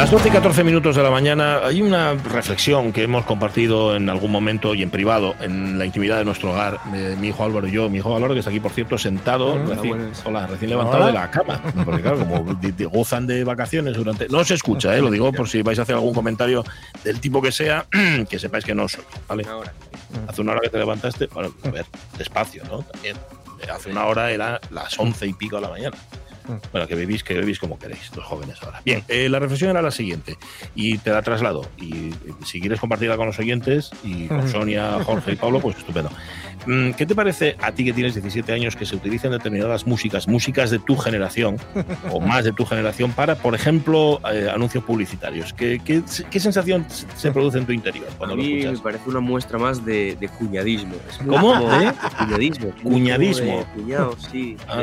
Las 12 y 14 minutos de la mañana hay una reflexión que hemos compartido en algún momento y en privado, en la intimidad de nuestro hogar, de mi hijo Álvaro y yo. Mi hijo Álvaro, que está aquí, por cierto, sentado, Hola, recién, hola, recién levantado Hola. de la cama. Porque claro, como gozan de vacaciones durante... No se escucha, ¿eh? lo digo por si vais a hacer algún comentario del tipo que sea, que sepáis que no soy, ¿vale? Hace una hora que te levantaste, bueno, a ver, despacio, ¿no? También. Eh, Hace una hora era las once y pico de la mañana. Bueno, que bebís, que bebís como queréis, los jóvenes ahora. Bien, eh, la reflexión era la siguiente, y te la traslado. Y eh, si quieres compartirla con los oyentes, y con Sonia, Jorge y Pablo, pues estupendo. Mm, ¿Qué te parece a ti que tienes 17 años que se utilicen determinadas músicas, músicas de tu generación, o más de tu generación, para, por ejemplo, eh, anuncios publicitarios? ¿Qué, qué, qué sensación se produce en tu interior A cuando lo mí me escuchas? parece una muestra más de, de cuñadismo. Es ¿Cómo? como- ¿Eh? Cuñadismo. Cuñadismo. Como de Cuñado, sí. Ah.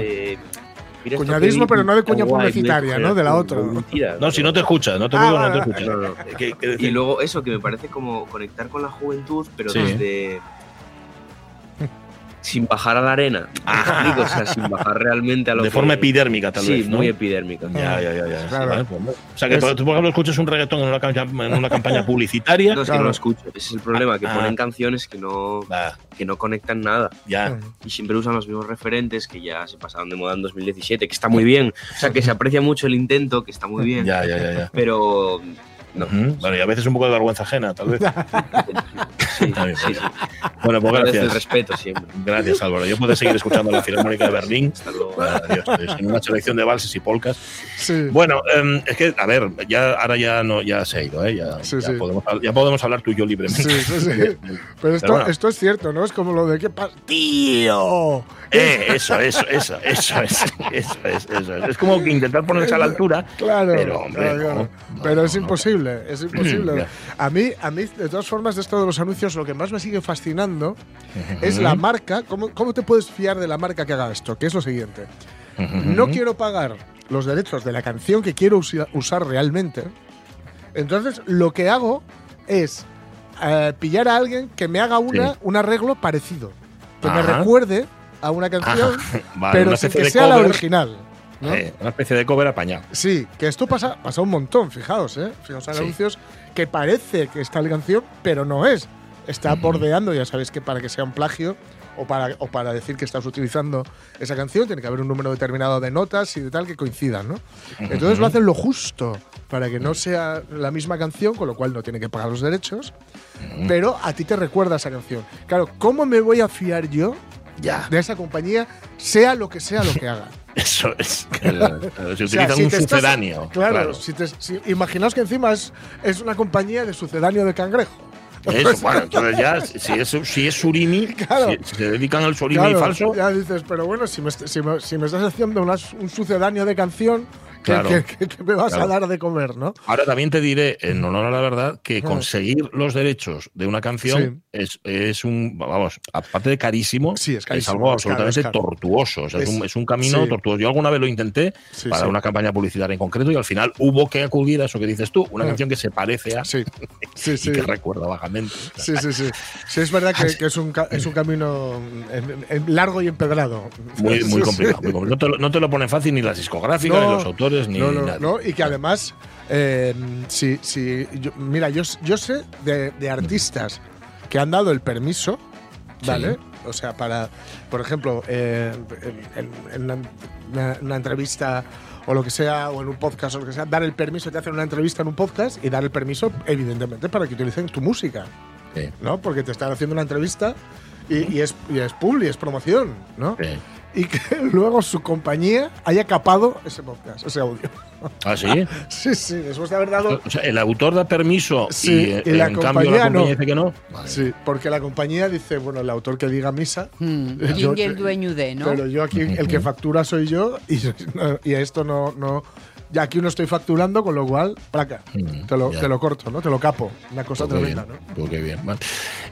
Cuñadismo, pero no de cuña guay, publicitaria, ¿no? De la otra. Mentira. No, si no te escuchas, no te Ah, digo, no vale, te escuchas. No, no. ¿Qué- qué Y luego eso que me parece como conectar con la juventud, pero Sí. desde. Sin bajar a la arena. ¿Me explico? O sea, sin bajar realmente a lo de que- forma epidérmica, tal sí, vez. ¿no? muy epidérmica. Ya, ya, ya. ya. Sí, Claro. vale, pues, o sea, que Es- tú, por ejemplo, escuchas un reggaetón en una, campaña- en una campaña publicitaria. No, es que no lo escucho. Ese es el problema, que Ah. ponen canciones que no, que no conectan nada. ya. y siempre usan los mismos referentes que ya se pasaron de moda en 2017, que está muy bien. O sea, que se aprecia mucho el intento, que está muy bien. Ya, ya, ya, ya. Pero no. Bueno, y a veces un poco de vergüenza ajena, tal vez. Sí, sí. Bueno, pues el gracias. respeto siempre. Gracias, Álvaro. Yo puedo seguir escuchando la Filarmónica de Berlín. Hasta luego. Bueno, adiós, adiós. En una selección de valses y polcas. Sí. Bueno, em, es que, a ver, ya, ahora ya no, ya se ha ido, ¿eh? Ya, Sí, ya sí. Podemos, ya podemos hablar tú y yo libremente. Sí, sí, sí. Pero esto, bueno. esto es cierto, ¿no? Es como lo de qué pasa. ¡Tío! Eh, eso, eso, eso, eso es, eso es, eso es. Es como que intentar ponerse a la altura, Claro, pero hombre, claro, no, claro. no, pero no, es no. Imposible, es imposible. A mí, a mí, de todas formas, de esto de los anuncios, lo que más me sigue fascinando es la marca. ¿Cómo, ¿Cómo te puedes fiar de la marca que haga esto? Que es lo siguiente. No quiero pagar los derechos de la canción que quiero usar realmente. Entonces, lo que hago es eh, pillar a alguien que me haga una, Sí. un arreglo parecido. Que me recuerde a una canción. Vale, pero una sin especie que sea la original. ¿No? eh, una especie de cover apañado. Sí, que esto pasa, pasa un montón, fijaos, ¿eh? Fijaos Sí. anuncios que parece que está la canción, pero no es. Está bordeando, ya sabéis que para que sea un plagio o para, o para decir que estás utilizando esa canción tiene que haber un número determinado de notas y de tal que coincidan, ¿no? Entonces lo hacen lo justo para que no sea la misma canción, con lo cual no tiene que pagar los derechos, pero a ti te recuerda esa canción. Claro, ¿cómo me voy a fiar yo Ya. de esa compañía, sea lo que sea lo que haga? Eso es. eh, se O utiliza sea, si un estás- sucedáneo. Claro, Si te- si- imaginaos que encima es, es una compañía de sucedáneo de cangrejo. Eso, bueno, entonces ya, si es, si es surimi, Claro. si, se dedican al surimi Claro, falso, Ya dices, pero bueno, si me, si me- si me estás haciendo una- un sucedáneo de canción, ¿qué, Claro. qué- qué- qué me vas Claro. a dar de comer, no? Ahora también te diré, en honor a la verdad, que Ah. conseguir los derechos de una canción es, es un, vamos, aparte de carísimo, Sí, es carísimo, algo es absolutamente es caro. tortuoso. O sea, es, un, es un camino sí. tortuoso. Yo alguna vez lo intenté para una campaña publicitaria en concreto y al final hubo que acudir a eso que dices tú, una Ah. canción que se parece a Sí, sí, y que recuerda vagamente. Sí, sí, sí. Sí, es verdad que, que es, un, es un camino en- en- largo y empedrado. Muy, muy complicado. sí. muy complicado. No, te lo, no te lo ponen fácil ni las discográficas, No, ni los autores, ni no, no, no, y que además, eh, si, si, yo- mira, yo, yo sé de, de artistas que han dado el permiso, ¿vale? O sea, para, por ejemplo, eh, en, en- en una, una- una entrevista o lo que sea, o en un podcast o lo que sea, dar el permiso, te hacen una entrevista en un podcast y dar el permiso, evidentemente, para que utilicen tu música, Sí, ¿no? Porque te están haciendo una entrevista y, y es, y es publi, es promoción, ¿no? sí. Y que luego su compañía haya capado ese podcast, ese audio. ¿Ah, sí? Sí, sí, después de haber dado. O sea, el autor da permiso Sí, y, y la en cambio la compañía compañía no. dice que no. Vale. Sí, porque la compañía dice, bueno, el autor que diga misa, Mm, Eh, ¿Quién yo- y el dueño de, no? pero yo aquí el que factura soy yo y, y a esto no, no. Ya aquí no estoy facturando, con lo cual, placa, Mm, te lo, te lo corto, ¿no? Te lo capo. Una cosa Pues tremenda, bien, ¿no? pues qué bien. Vale.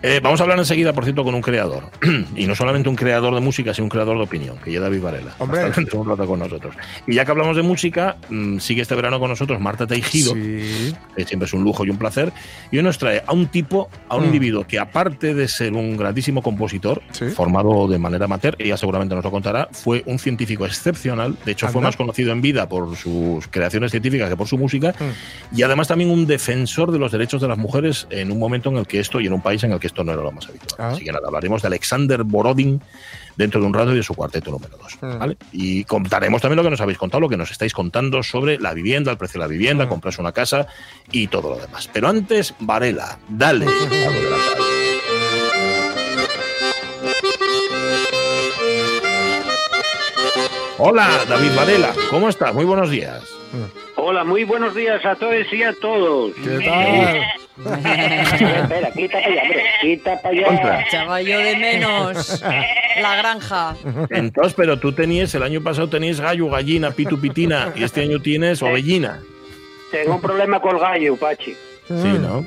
Eh, vamos a hablar enseguida, por cierto, con un creador. y no solamente un creador de música, sino un creador de opinión, que ya David Varela. Hombre. Dentro un rato con nosotros. Y ya que hablamos de música, mm, sigue este verano con nosotros Marta Teijido, Sí. que siempre es un lujo y un placer. Y hoy nos trae a un tipo, a un Mm. individuo que aparte de ser un grandísimo compositor, Sí. formado de manera amateur, ella seguramente nos lo contará, fue un científico excepcional. De hecho, fue más conocido en vida por sus creaciones científicas que por su música. Mm. Y además también un defensor de los derechos de las mujeres en un momento en el que esto, y en un país en el que esto no era lo más habitual. Ah. Así que nada, hablaremos de Alexander Borodin dentro de un rato y de su cuarteto número 2. Mm. ¿vale? Y contaremos también lo que nos habéis contado, lo que nos estáis contando sobre la vivienda, el precio de la vivienda, Mm. comprarse una casa y todo lo demás. Pero antes, Varela, dale. Hola, David Varela, ¿cómo estás? Muy buenos días. Hola, muy buenos días a todos y a todos. ¿Qué tal? Espera, quita para allá, hombre. Quita para allá. Echaba yo de menos la granja. Entonces, pero tú tenías, el año pasado tenías gallo, gallina, pitu, pitina, y este año tienes ovellina. Tengo un problema con el gallo, Pachi. Sí, ¿no?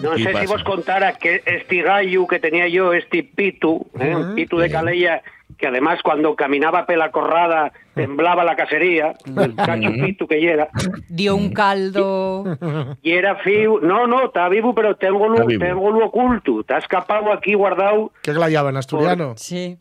No ¿Qué sé pasa? si vos contara que este gallo que tenía yo, este pitu, ¿eh? un pitu de calella, que además cuando caminaba pela corrada temblaba la casería, el cacho pitu que era, Dio un caldo. y era fiu. No, no, está vivo, pero tengo lo, tengo lo oculto. Está escapado aquí guardado. ¿Qué glayaba en asturiano? Sí.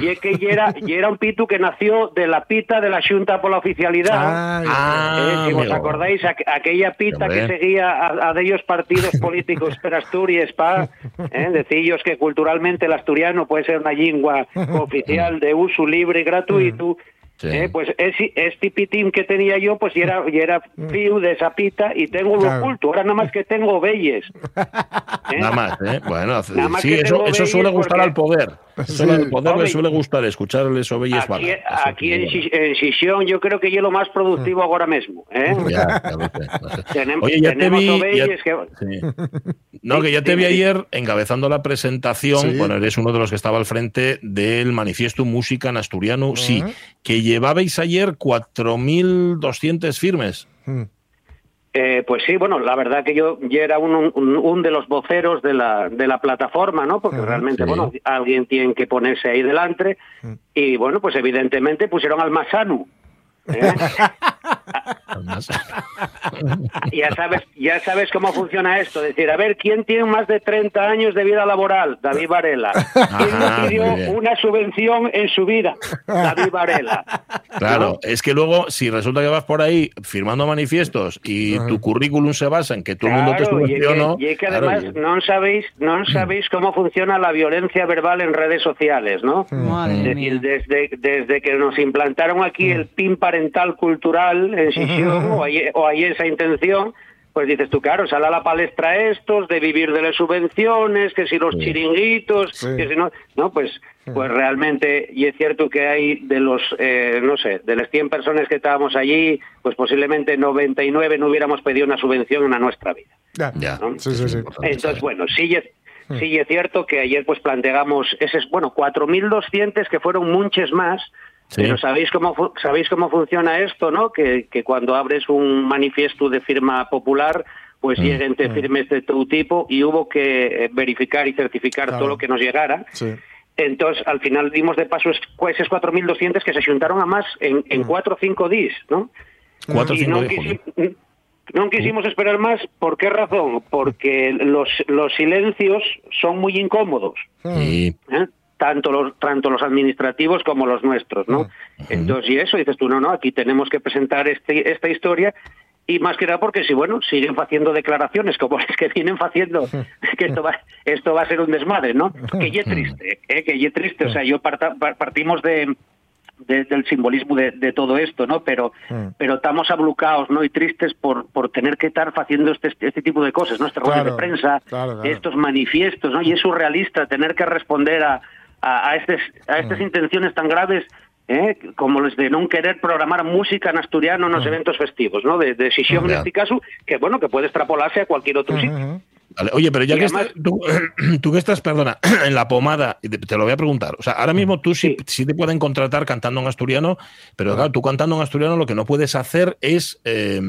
Y es que ya era, y era un pitu que nació de la pita de la Junta por la oficialidad. Ay, Ah, Eh, si os acordáis, aqu- aquella pita que seguía a, a de ellos partidos políticos per Asturias, pa, eh, decillos que culturalmente el asturiano puede ser una lengua oficial de uso libre y gratuito. Sí. eh, pues ese, este pitín que tenía yo, pues ya era, ya era fiu de esa pita y tengo lo Claro. oculto. Ahora nada más que tengo belles. Eh, Nada más, ¿eh? Bueno, Nada más sí, eso, eso suele gustar porque- al poder. Sí. al poder le suele gustar escucharles oveyes Aquí, aquí en, en Xixón yo creo que es lo más productivo ahora mismo. ¿eh? Ya, ya lo sé, lo sé. Tenemos, Oye, ya te tenemos vi. ya- que... sí. No, que ya te vi ayer encabezando la presentación. Sí. Bueno, eres uno de los que estaba al frente del manifiesto Música en Asturiano. Sí, que llevabais ayer 4.200 firmes. Mm. Eh, pues sí, bueno, la verdad que yo ya era un, un, un de los voceros de la, de la plataforma, ¿no? Porque realmente, sí. bueno, alguien tiene que ponerse ahí delante y, bueno, pues evidentemente pusieron al Masanu. ¿eh? Ya sabes ya sabes cómo funciona esto. Decir, a ver, ¿quién tiene más de 30 años de vida laboral? David Varela. ¿Quién bien. una subvención en su vida? David Varela. Claro, es que luego, si resulta que vas por ahí firmando manifiestos y tu currículum se basa en que todo el mundo te Claro, y es que- subvencionó. y es que claro, además y- no sabéis, no sabéis cómo funciona la violencia verbal en redes sociales, ¿no? Madre Es mía. decir, desde, desde que nos implantaron aquí el PIN parental cultural en Sisión, o, hay, o hay esa intención, pues dices tú, claro, sale a la palestra estos de vivir de las subvenciones, que si los Sí. chiringuitos, Sí. que si no, no, pues, pues realmente, y es cierto que hay de los, eh, no sé, de las 100 personas que estábamos allí, pues posiblemente 99 no hubiéramos pedido una subvención en a nuestra vida. Ya. Ya, ¿no? Sí, sí, sí. importante Entonces, bueno, sí es, sí es cierto que ayer pues planteamos esos, bueno, 4.200 que fueron muchos más, Sí. pero sabéis cómo fu- sabéis cómo funciona esto, ¿no? Que, que cuando abres un manifiesto de firma popular, pues Mm. lleguen te firmes de todo tipo y hubo que eh, verificar y certificar Claro. todo lo que nos llegara. Sí. Entonces, al final dimos de paso es- esos 4.200 que se juntaron a más en, en cuatro o cinco días, ¿no? Cuatro o Y cinco no, quisi- no quisimos esperar más. ¿Por qué razón? Porque los, los silencios son muy incómodos, Sí. ¿eh? Tanto los tanto los administrativos como los nuestros, ¿no? Entonces, y eso, dices tú, no, no, aquí tenemos que presentar este, esta historia y más que nada porque si, bueno, siguen haciendo declaraciones como las que vienen haciendo, que esto va, esto va a ser un desmadre, ¿no? Que ya triste, ¿eh? que ya triste. O sea, yo parta- par- partimos de, de- del simbolismo de, de todo esto, ¿no? Pero, pero estamos ablucados, ¿no? Y tristes por, por tener que estar haciendo este, este tipo de cosas, ¿no? Este Claro, de prensa, claro, claro. estos manifiestos, ¿no? Y es surrealista tener que responder a, a, a estes- a estas Mm. intenciones tan graves ¿eh? como los de no querer programar música en asturiano en los eventos festivos, ¿no? De, de Sisión en este caso, que bueno, que puede extrapolarse a cualquier otro sitio. Vale, Oye, pero ya Y que además- estás, tú, tú que estás, perdona, en la pomada, y te, lo voy a preguntar. O sea, ahora mismo tú sí, Sí. sí te pueden contratar cantando en asturiano, pero claro, tú cantando en asturiano lo que no puedes hacer es, eh,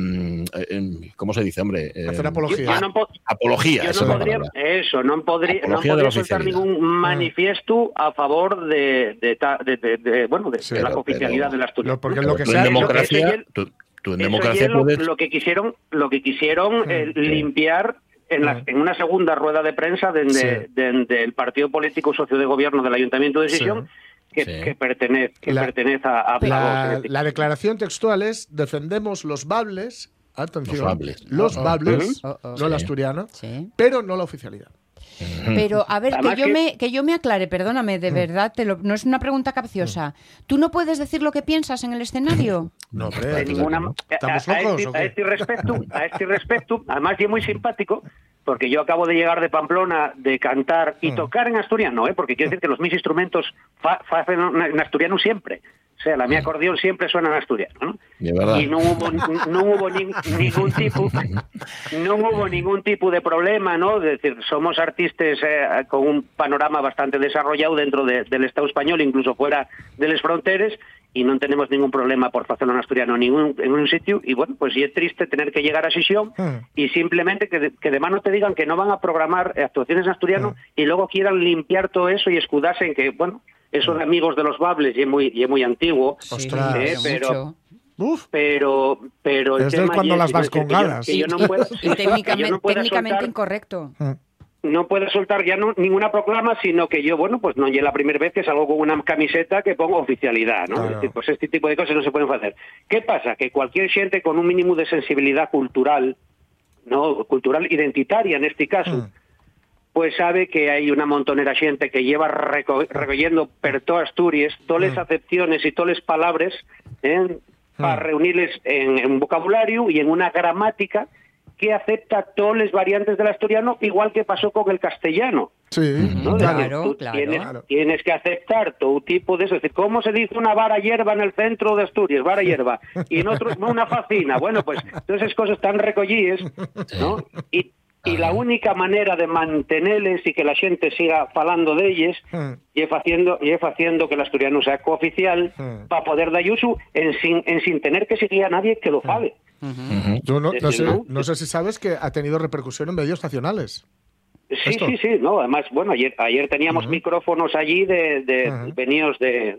eh, ¿cómo se dice, hombre? Eh, Hacer Yo, apología. yo no, po- apología. yo esa no es podría, eso, no podría, no podría soltar oficialidad. ningún manifiesto a favor de, de, de- de- de- bueno, de, Sí, de la pero- oficialidad del asturiano. Lo- porque ¿no? lo que Tú sea- en lo que- democracia, tú, tú en democracia es lo, lo que quisieron, lo que quisieron eh, sí. limpiar en, la- en una segunda rueda de prensa desde, Sí. desde el partido político socio de gobierno del Ayuntamiento de Sisión, que, Sí. que pertenece, que La- pertenece a, a- La, la declaración textual es defendemos los bables, atención, Los bables. los bables, Oh, oh. no el Sí. asturiano, Sí. pero no la oficialidad. Pero a ver, que yo, que- me, que yo me aclare, perdóname, de verdad, te lo- no es una pregunta capciosa. ¿Tú no puedes decir lo que piensas en el escenario? No, hombre, de Espérate, ninguna ¿no? ma- a, ¿Estamos a locos este, o qué? a este respecto, a este respecto, además es muy simpático, porque yo acabo de llegar de Pamplona de cantar y Mm. tocar en asturiano, ¿eh? porque quiero decir que los mis instrumentos fa, fa hacen en asturiano siempre. O sea, la mi acordeón siempre suena en asturiano, ¿no? Y no hubo no hubo nin- ningún tipo no hubo ningún tipo de problema no es decir somos artistas eh, con un panorama bastante desarrollado dentro de- del Estado español incluso fuera de las fronteras y no tenemos ningún problema por hacerlo en asturiano en ningún en un sitio y bueno pues sí es triste tener que llegar a Sisión Hmm. y simplemente que de, que de mano te digan que no van a programar actuaciones en asturiano y luego quieran limpiar todo eso y escudarse en que bueno son amigos de los bables y es muy y es muy antiguo Ostras. Eh, pero- mucho. Uf, pero pero el Esto es tema cuando las vas con ganas. técnicamente, incorrecto. no puedo soltar ya no- ninguna proclama, sino que yo, bueno, pues no es la primera vez que salgo con una camiseta que pongo oficialidad, ¿no? Claro. Es decir, pues este tipo de cosas no se pueden hacer. ¿Qué pasa? Que cualquier gente con un mínimo de sensibilidad cultural, no cultural identitaria en este caso, Mm. Pues sabe que hay una montonera gente que lleva reco recogiendo per todo Asturias todas las acepciones y todas las palabras ¿eh? para reunirles en, un vocabulario y en una gramática que acepta todas las variantes del asturiano, igual que pasó con el castellano. sí, ¿no? Claro, Es decir, tú claro. Tienes, Claro. tienes que aceptar todo tipo de eso. Es decir, ¿cómo se dice una vara hierba en el centro de Asturias? Vara hierba. Y en otro, no, una facina. Bueno, pues todas esas cosas tan recogidas, ¿no? Y, y la única manera de mantenerles y que la gente siga falando de ellas Hmm. y es haciendo y es haciendo que el asturiano sea cooficial Hmm. para poder dar uso en sin, en sin tener que seguir a nadie que lo fale. Ujú. Yo no, Es no decir, sé, ¿no? no sé si sabes que ha tenido repercusión en medios nacionales. Sí, ¿Esto? sí, sí, no, además, bueno, ayer, ayer teníamos micrófonos allí de, venidos de,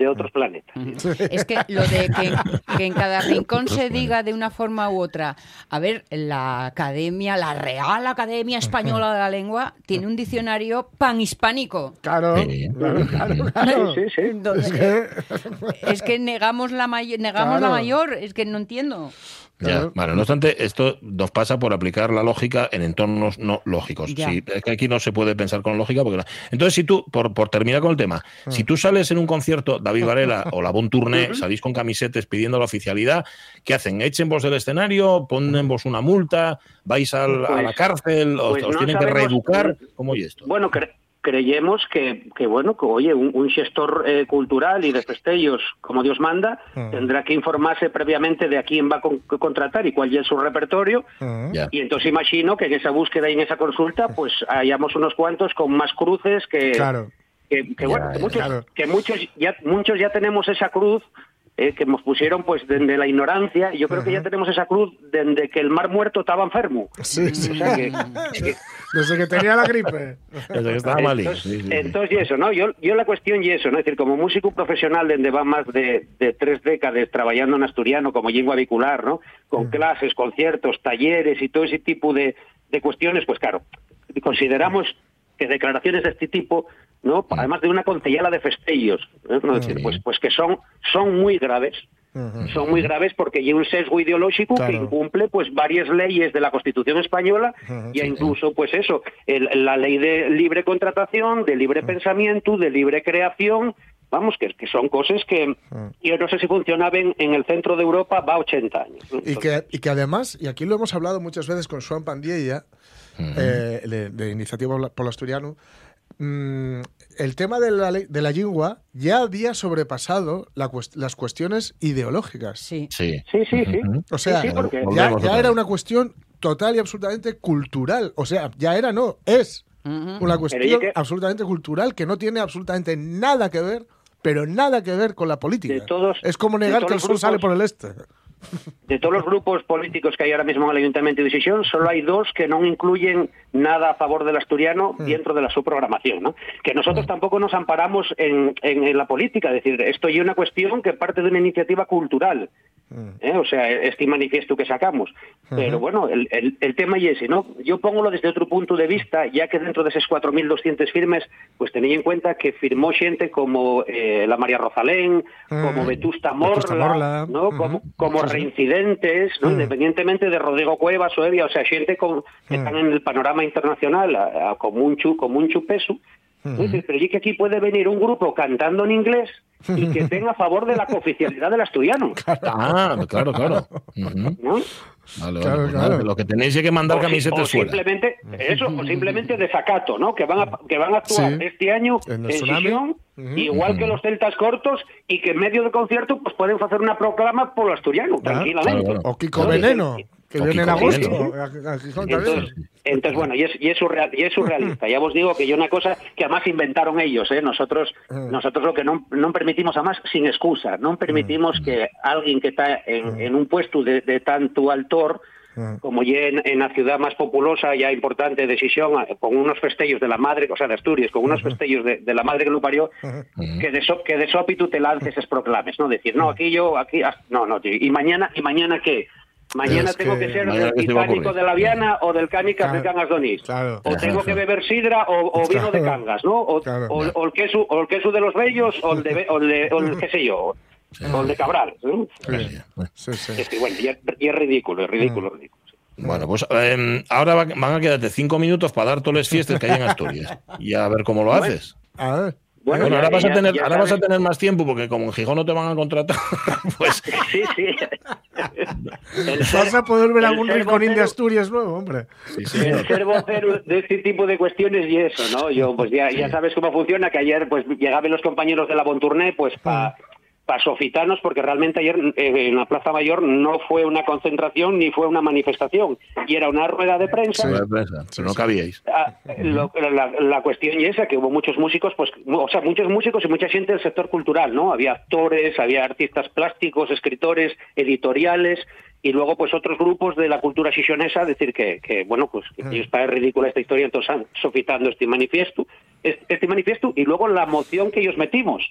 de otros planetas. Es que lo de que, que en cada rincón se diga de una forma u otra. A ver, la academia, la Real Academia Española de la Lengua, tiene un diccionario panhispánico. Claro, claro, claro, claro. Sí, sí. Donde- Es que, Es que negamos la, may- negamos Claro. la mayor, es que no entiendo. Ya, bueno, no obstante, esto nos pasa por aplicar la lógica en entornos no lógicos. Sí, es que aquí no se puede pensar con lógica. porque no- Entonces, si tú, por, por terminar con el tema, Mm. si tú sales en un concierto, David Varela o la Bon Tourné, salís con camisetes pidiendo la oficialidad, ¿qué hacen? ¿Echen vos del escenario? ¿Ponen vos una multa? ¿Vais al- a la Pues- cárcel? ¿Os, pues os no tienen que reeducar? ¿Cómo y esto? Bueno, cre- creyemos que, que, bueno, que oye, un, un gestor eh, cultural y de festeños, como Dios manda, Mm. tendrá que informarse previamente de a quién va a con- contratar y cuál ya es su repertorio. Ya. Y entonces imagino que en esa búsqueda y en esa consulta, pues hayamos unos cuantos con más cruces que, Claro. que, que, bueno, que muchos, que muchos ya muchos ya tenemos esa cruz eh, que nos pusieron pues desde la ignorancia y yo creo que ya tenemos esa cruz desde que el mar muerto estaba enfermo Sí, sí. o sea que, que- Desde que tenía la gripe. Desde que estaba malín. entonces, Sí, sí, sí. entonces, y eso no yo yo la cuestión y eso no es decir como músico profesional donde va más de, de tres décadas trabajando en asturiano como lengua vehicular no con clases conciertos talleres y todo ese tipo de, de cuestiones pues claro consideramos que declaraciones de este tipo no además de una concejala de festellos ¿eh? no Es decir, Sí. pues pues que son son muy graves son muy graves porque hay un sesgo ideológico que incumple pues varias leyes de la Constitución española y sí. incluso pues eso el- la ley de libre contratación de libre pensamiento de libre creación vamos que, que son cosas que yo no sé si funcionaban en el centro de Europa va 80 años ¿no? Y que, y que además, y aquí lo hemos hablado muchas veces con Joan Pandiella, eh, de, de Iniciativa por Asturiano, mm, el tema de la, ley- de la lengua ya había sobrepasado la cuest- las cuestiones ideológicas. Sí. Sí. sí sí. O sea, Sí, sí, porque- ya, era una cuestión total y absolutamente cultural. O sea, ya era, no, es una cuestión que- absolutamente cultural que no tiene absolutamente nada que ver, pero nada que ver con la política. De todos- es como de negar todos que el sol sale grupos- por el este. De todos los grupos políticos que hay ahora mismo en el Ayuntamiento de Decisión, solo hay dos que no incluyen nada a favor del asturiano dentro de la su programación. ¿no? Que nosotros tampoco nos amparamos en, en- en la política, es decir, esto es una cuestión que parte de una iniciativa cultural. ¿Eh? O sea, este manifiesto que sacamos. Pero bueno, el, el- el tema y ese, ¿no? Yo pongo desde otro punto de vista, ya que dentro de esos 4.200 firmes, pues tenéis en cuenta que firmó gente como eh, la María Rosalén, como Mm. Vetusta Vetusta Morla, Morla. ¿no? Como, como reincidentes, ¿no? Mm. independientemente de Rodrigo Cuevas o Evia, o sea, gente con, que Mm. están en el panorama internacional a, a como un chu, como un chupeso. Dices, Pero y que aquí puede venir un grupo cantando en inglés y que tenga a favor de la cooficialidad del asturiano. Ah, claro, claro. ¿no? Vale, vale, Claro, pues claro. nada, Lo que tenéis es que mandar O si- o camisetas fuera. simplemente eso o simplemente desacato no que van a que van a actuar Sí. este año En en, igual que los celtas cortos y que en medio del concierto pues pueden hacer una proclama por lo asturiano Ah, tranquilamente claro, O Kiko ¿No? Veneno, que O viene en agosto. Entonces, entonces bueno, y es, y es, surreal- y es surrealista. Ya os digo que yo una cosa que además inventaron ellos, ¿eh? nosotros nosotros lo que no, no permitimos además sin excusa, no permitimos que alguien que está en, en un puesto de, de tanto altor, como ya en, en la ciudad más populosa, ya importante decisión, con unos festellos de la madre, o sea, de Asturias, con unos festellos de, de la madre que lo parió, que de, so- que de sópitu te lances es proclames, ¿no? Decir, no, aquí yo, aquí, ah, no, no, tío, y mañana, y mañana qué? Mañana Es tengo que- que ser del Titánico de la Viana o del Cánicas de Cangas Donís. claro. O tengo que beber sidra o, o vino de. Cangas, ¿no? O, Claro. o- o el queso, o el queso de los bellos o el de, Be- o el, de- o el qué sé yo, o el de Cabral. ¿no? Sí, sí, sí. Es que, bueno, y es, y es ridículo, es ridículo, ridículo. Bueno, pues eh, ahora va- van a quedarte cinco minutos para dar todas las fiestas que hay en Asturias. Y a ver cómo lo haces. A ver. Bueno, Bueno, ya- ahora, vas a tener, ahora vas a tener más tiempo porque como en Gijón no te van a contratar, pues Sí, sí. El Vas ser- a poder ver algún ser rinconín de Asturias nuevo, hombre. sí, sí. el ser vocero de este tipo de cuestiones y eso, ¿no? Yo, pues ya, ya sabes cómo funciona, que ayer pues llegaban los compañeros de la Bontourné, pues para sofitanos, porque realmente ayer eh, en la Plaza Mayor no fue una concentración ni fue una manifestación, y era una rueda de prensa. Rueda de prensa, pero no cabíais. Ah, lo- la, la cuestión y esa, que hubo muchos músicos, pues, o sea, muchos músicos y mucha gente del sector cultural, ¿no? Había actores, había artistas plásticos, escritores, editoriales, y luego, pues, otros grupos de la cultura xixonesa, decir que, que bueno, pues, que ellos parece ridícula esta historia, entonces han sofitando este manifiesto, este, este manifiesto, y luego la moción que ellos metimos,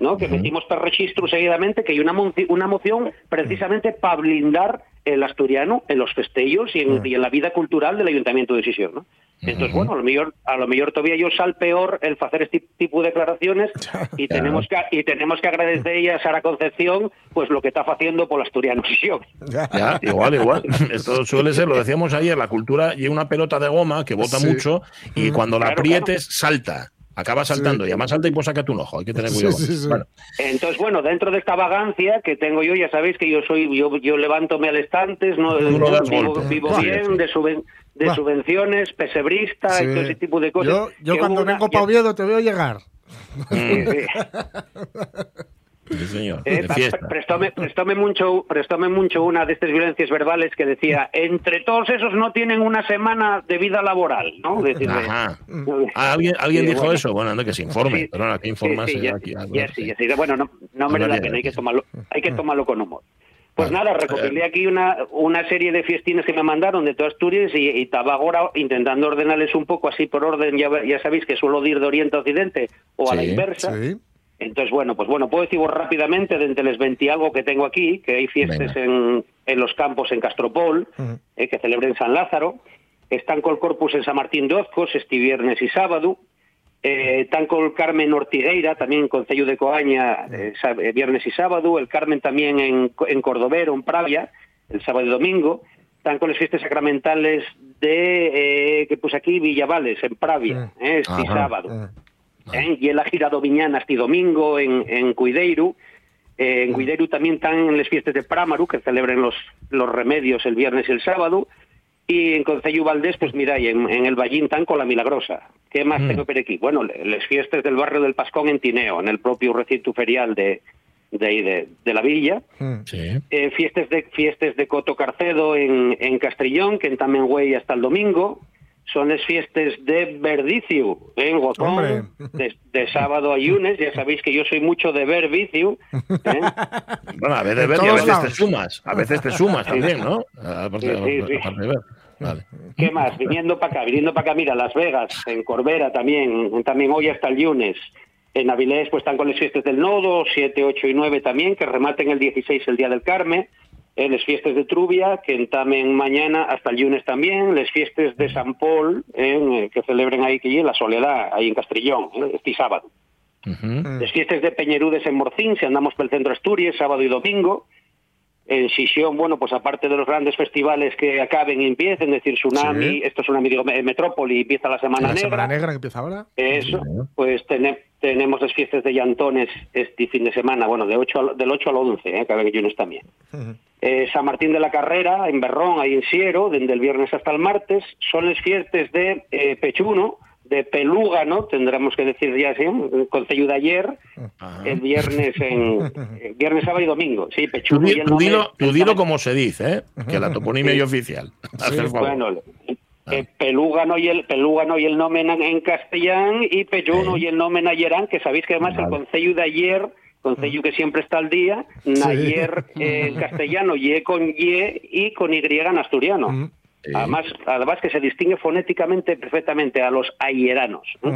¿no? Que metimos per registro seguidamente, que hay una, mo- una moción precisamente para blindar el asturiano en los festellos y en, y en la vida cultural del Ayuntamiento de Sisión, ¿no? Entonces, bueno, a lo mejor, a lo mejor todavía yo sal peor el hacer este tipo de declaraciones y tenemos que y tenemos que agradecerle a Sara Concepción pues lo que está haciendo por el asturiano Sisión. Ya, igual, igual. Esto suele ser, lo decíamos ayer, la cultura y una pelota de goma que bota Sí. mucho y cuando la Claro, aprietes salta. Acaba saltando Sí. y además salta y pues saca tu ojo. Hay que tener cuidado. sí, sí. Bueno, Entonces, bueno, dentro de esta vagancia que tengo yo, ya sabéis que yo soy, yo, yo levántome al estantes, no, Tú no das vivo, bien, sí. de, suben- de Buah. subvenciones, pesebrista y todo ese tipo de cosas. Yo, cuando una- vengo para Oviedo te veo llegar. Sí, señor. Eh, mucho, prestóme mucho una de estas violencias verbales que decía, entre todos esos no tienen una semana de vida laboral, ¿no? Decir, Ajá. eh, Ah, ¿Alguien, alguien Sí, dijo bueno. eso? Bueno, anda que se informe. Sí, pero ahora que informarse sí, sí, ya, aquí. ya bueno, sí, sí. ya sí. Bueno, no, no merece la pena, hay que tomarlo, hay que tomarlo con humor. Pues Vale. nada, recopilé aquí una, una serie de fiestines que me mandaron de toda Asturias y, y estaba ahora intentando ordenarles un poco así por orden, ya, ya sabéis que suelo ir de oriente a occidente o a la Sí, inversa. Sí. Entonces, bueno, pues bueno, puedo decir rápidamente de entre los 20 y algo que tengo aquí, que hay fiestas en, en los campos en Castropol, eh, que celebren San Lázaro, están col Corpus en San Martín de Ozcos este viernes y sábado, eh, están col Carmen Ortigueira, también en Concello de Coaña, eh, eh, viernes y sábado, el Carmen también en, en Cordovero, en Pravia, el sábado y domingo, están con las fiestas sacramentales de, eh, que puse aquí, Villavales, en Pravia, eh, este Ajá. sábado. ¿Eh? y en la gira domiñana este domingo en, en Cuideiru. Eh, en Cuideiru también están en las fiestas de Prámaru, que celebran los, los remedios el viernes y el sábado. Y en Concello Valdés, pues mira, y en, en el Vallín están con la Milagrosa. ¿Qué más Mm. tengo por aquí? Bueno, las fiestas del barrio del Pascón en Tineo, en el propio recinto ferial de, de ahí de, de la villa. Mm. Sí. Eh, fiestas de fiestas de Coto Carcedo en, en Castrillón, que en tamén güey hasta el domingo. Son las fiestas de Verdicio en Hombre. Gotón, de, de sábado a lunes. Ya sabéis que yo soy mucho de Verdicio. ¿eh? Bueno, a veces, En ver, y a todos veces te sumas. A veces te sumas también, ¿no? Aparte, Sí, sí, sí. aparte de ver. Vale. ¿Qué más? Viniendo para acá, viniendo para acá, mira, Las Vegas, en Corbera también, también hoy hasta el lunes. En Avilés pues están con las fiestas del Nodo, 7, 8 y 9 también, que rematen el 16 el Día del Carmen. Eh, las fiestas de Trubia, que también mañana hasta el lunes también. Las fiestas de San Paul, eh, que celebren ahí que la Soledad, ahí en Castrillón, eh, este sábado. Ujú. Mm. Las fiestas de Peñerudes en Morcín, si andamos por el centro de Asturias, sábado y domingo. En Sisión, bueno, pues aparte de los grandes festivales que acaben y empiecen, es decir, Tsunami, Sí. esto es Tsunami, digo, Me- Metrópoli, empieza la Semana La Negra. Semana Negra que empieza ahora. Eso, pues tene- tenemos las fiestas de Llantones este fin de semana, bueno, de 8 al- del 8 al 11, eh, que habrá lunes también. Ujú. Eh, San Martín de la Carrera, en Berrón, ahí en Siero, desde el viernes hasta el martes. Son las fiestas de eh, Pechuno, de Pelúgano, tendremos que decir ya así, el concello de ayer, Ajá. el viernes, en, eh, viernes, sábado y domingo. Sí, Pechuno tú dilo, tú dilo como se dice, ¿eh? Que la toponimia Sí. es oficial. Favor. Bueno, eh, Pelúgano y el Pelúgano y el nomen en castellán y Pelluno Sí. y el nomen ayerán, que sabéis que además el concello de ayer, concello que siempre está al día, ayer en castellano, y con y y con y en asturiano. Mm. Sí. Además, además que se distingue fonéticamente perfectamente a los ayeranos. Sí,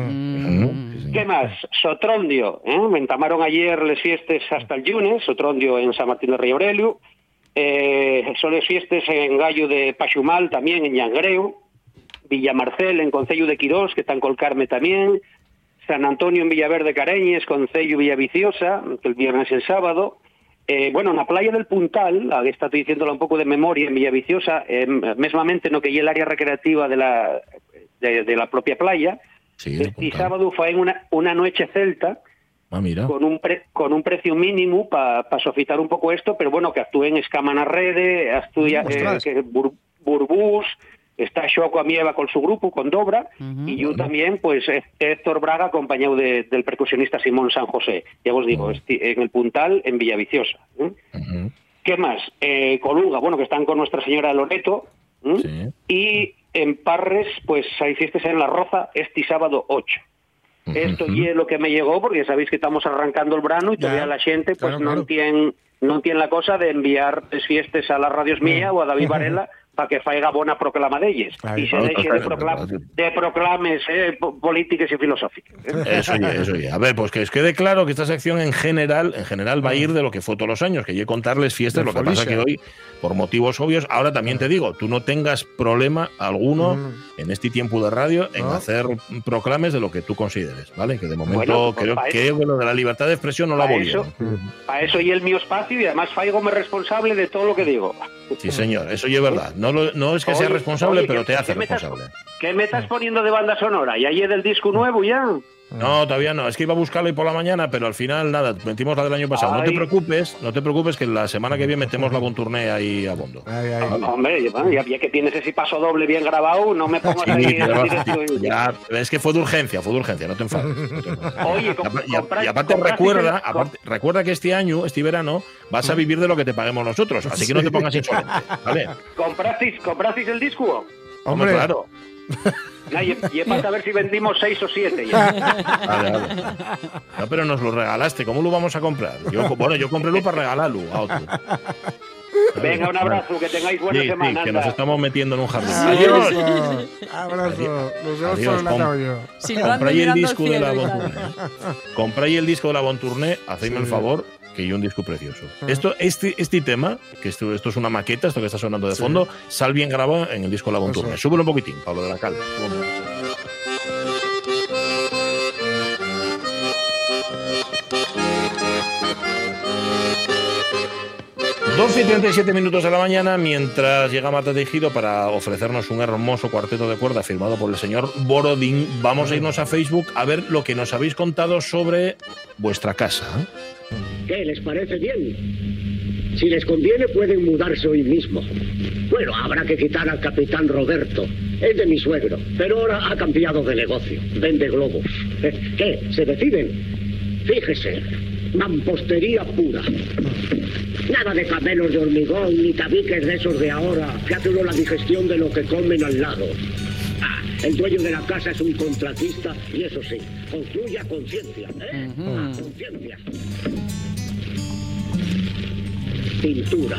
sí. ¿Qué más? Sotrondio. ¿eh? Me entamaron ayer les fiestas hasta el lunes, Sotrondio en San Martín de Río Aurelio. Eh, son les fiestas en Gallo de Pachumal también, en Llangreu. Villamarcel en Concello de Quirós, que están Colcarme también. San Antonio en Villaverde Careñes, Concello Villaviciosa, el viernes y el sábado. Eh, bueno, en la playa del Puntal, a que está diciéndola un poco de memoria, en Villaviciosa, eh, mesmamente no que el área recreativa de la, de, de la propia playa, Sí, este sábado fue en una, una noche celta Ah, mira. con un pre- con un precio mínimo para sofitar un poco esto, pero bueno, que actúen Escamana Rede, Asturia, Ostras. eh, Burbús, está Xoco Amieva con su grupo, con Dobra, y yo también, pues eh, Héctor Braga, acompañado de- del percusionista Simón San José. Ya os digo, en el Puntal, en Villaviciosa. ¿eh? ¿Qué más? Eh, Colunga, bueno, que están con Nuestra Señora de Loreto. ¿eh? Sí. Y en Parres, pues hay fiestas en La Roza este sábado 8. Esto y es lo que me llegó, porque sabéis que estamos arrancando el verano y Ya, todavía la gente pues claro, no claro. tiene no tiene la cosa de enviar fiestas a las radios mía o a David Varela para que faiga bona proclama de ellas. Ahí y se deje de, proclam- proclames eh, po- políticas y filosóficas. ¿eh? Eso ya, eso ya. A ver, pues que os quede claro que esta sección en general, en general va a ir de lo que fue todos los años, que yo contarles fiestas, De lo que pasa que hoy, por motivos obvios, ahora también te digo, tú no tengas problema alguno Mm. en este tiempo de radio en No. hacer proclames de lo que tú consideres, ¿vale? Que de momento Bueno, pues creo, que lo de la libertad de expresión no la Para abolieron. eso, para eso y el mío espacio y además faigo me responsable de todo lo que digo. Sí, señor, eso ya es verdad. No, lo- no es que sea Oye, responsable, oye, pero ¿qué- te hace qué me estás- responsable. ¿Qué me estás poniendo de banda sonora? ¿Y ayer del disco nuevo ya? No, todavía no. Es que iba a buscarlo hoy por la mañana, pero al final nada, metimos la del año pasado. No te preocupes, no te preocupes que la semana que viene metemos la Bontourné ahí a bondo. Ay, ay. Hombre, ya, ya que tienes ese paso doble bien grabado, no me pongas Sí, ahí en ya, es que fue de urgencia, fue de urgencia, no te enfades. no te enfades. Oye, Y compras- aparte recuerda, el- aparte, recuerda que este año, este verano, vas a vivir de lo que te paguemos nosotros, así que no te pongas insolente, ¿vale? ¿Comprasteis, ¿Comprasteis el disco? Hombre, Hombre, claro. No, y, y es para saber si vendimos seis o siete. ya. Vale, vale. No, pero nos lo regalaste, ¿cómo lo vamos a comprar? Yo, bueno, yo compré para regalarlo a otro. Venga, un abrazo, que tengáis buena Sí, sí, semana. que nos estamos metiendo en un jardín. Adiós. Adiós. Abrazo. Nos vemos por la Compráis el disco de la cielo y Bon tal. Tourné. Compráis el disco de la Bon Tourné, hacedme Sí. el favor, que yo un disco precioso. Ajá. Esto, este, este tema, que esto, esto es una maqueta, esto que está sonando de Sí. fondo, sal bien grabado en el disco la Bon Eso. Tourné. Súbelo un poquitín, Pablo de la Cal. 12 y 37 minutos de la mañana, mientras llega Marta Tejido para ofrecernos un hermoso cuarteto de cuerda firmado por el señor Borodín, vamos a irnos a Facebook a ver lo que nos habéis contado sobre vuestra casa. ¿Qué les parece bien? Si les conviene pueden mudarse hoy mismo. Bueno, habrá que quitar al capitán Roberto. Es de mi suegro, pero ahora ha cambiado de negocio. Vende globos. Eh, ¿Qué? ¿Se deciden? Fíjese, Mampostería pura. Nada de camelos de hormigón ni tabiques de esos de ahora que hace uno la digestión de lo que comen al lado. Ah, el dueño de la casa es un contratista y eso sí, construye a conciencia. ¿eh? A conciencia. Pintura.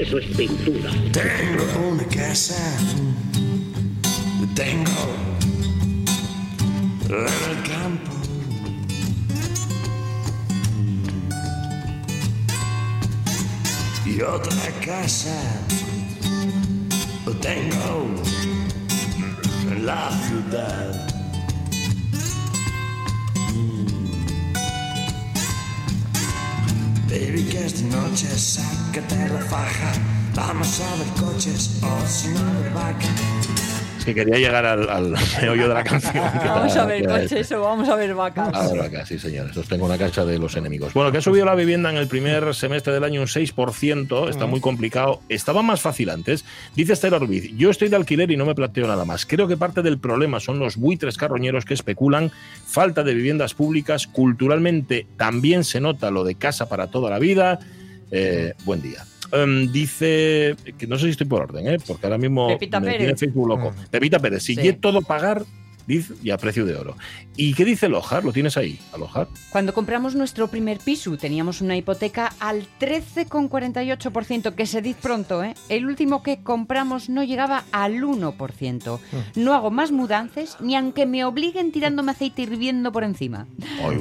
Eso es pintura. Tengo una casa, tengo en el campo. Y otra casa tengo en la ciudad. Baby, que esta noche sácate la faja. Vamos a ver coches o si no ver vaca. Es que quería llegar al, al meollo de la canción. que Vamos era- a ver coches o vamos a ver vacas. A ver, acá, sí, señores. Os tengo una casa de los enemigos. Bueno, que ha subido la vivienda en el primer semestre del año un 6%. Está muy complicado. Estaba más fácil antes. Dice Esther Orbiz, yo estoy de alquiler y no me planteo nada más. Creo que parte del problema son los buitres carroñeros que especulan, falta de viviendas públicas. Culturalmente también se nota lo de casa para toda la vida. Eh, buen día. Em, dice que no sé si estoy por orden, ¿eh? porque ahora mismo Pepita me Pérez. tiene Facebook loco. Pepita Pérez, si Sí. todo pagar, y a precio de oro. ¿Y qué dice Lojar? ¿Lo tienes ahí? ¿Alojar? Cuando compramos nuestro primer piso teníamos una hipoteca al 13,48%, que se dice pronto, ¿eh? El último que compramos no llegaba al 1%. No hago más mudanzas ni aunque me obliguen tirándome aceite hirviendo por encima.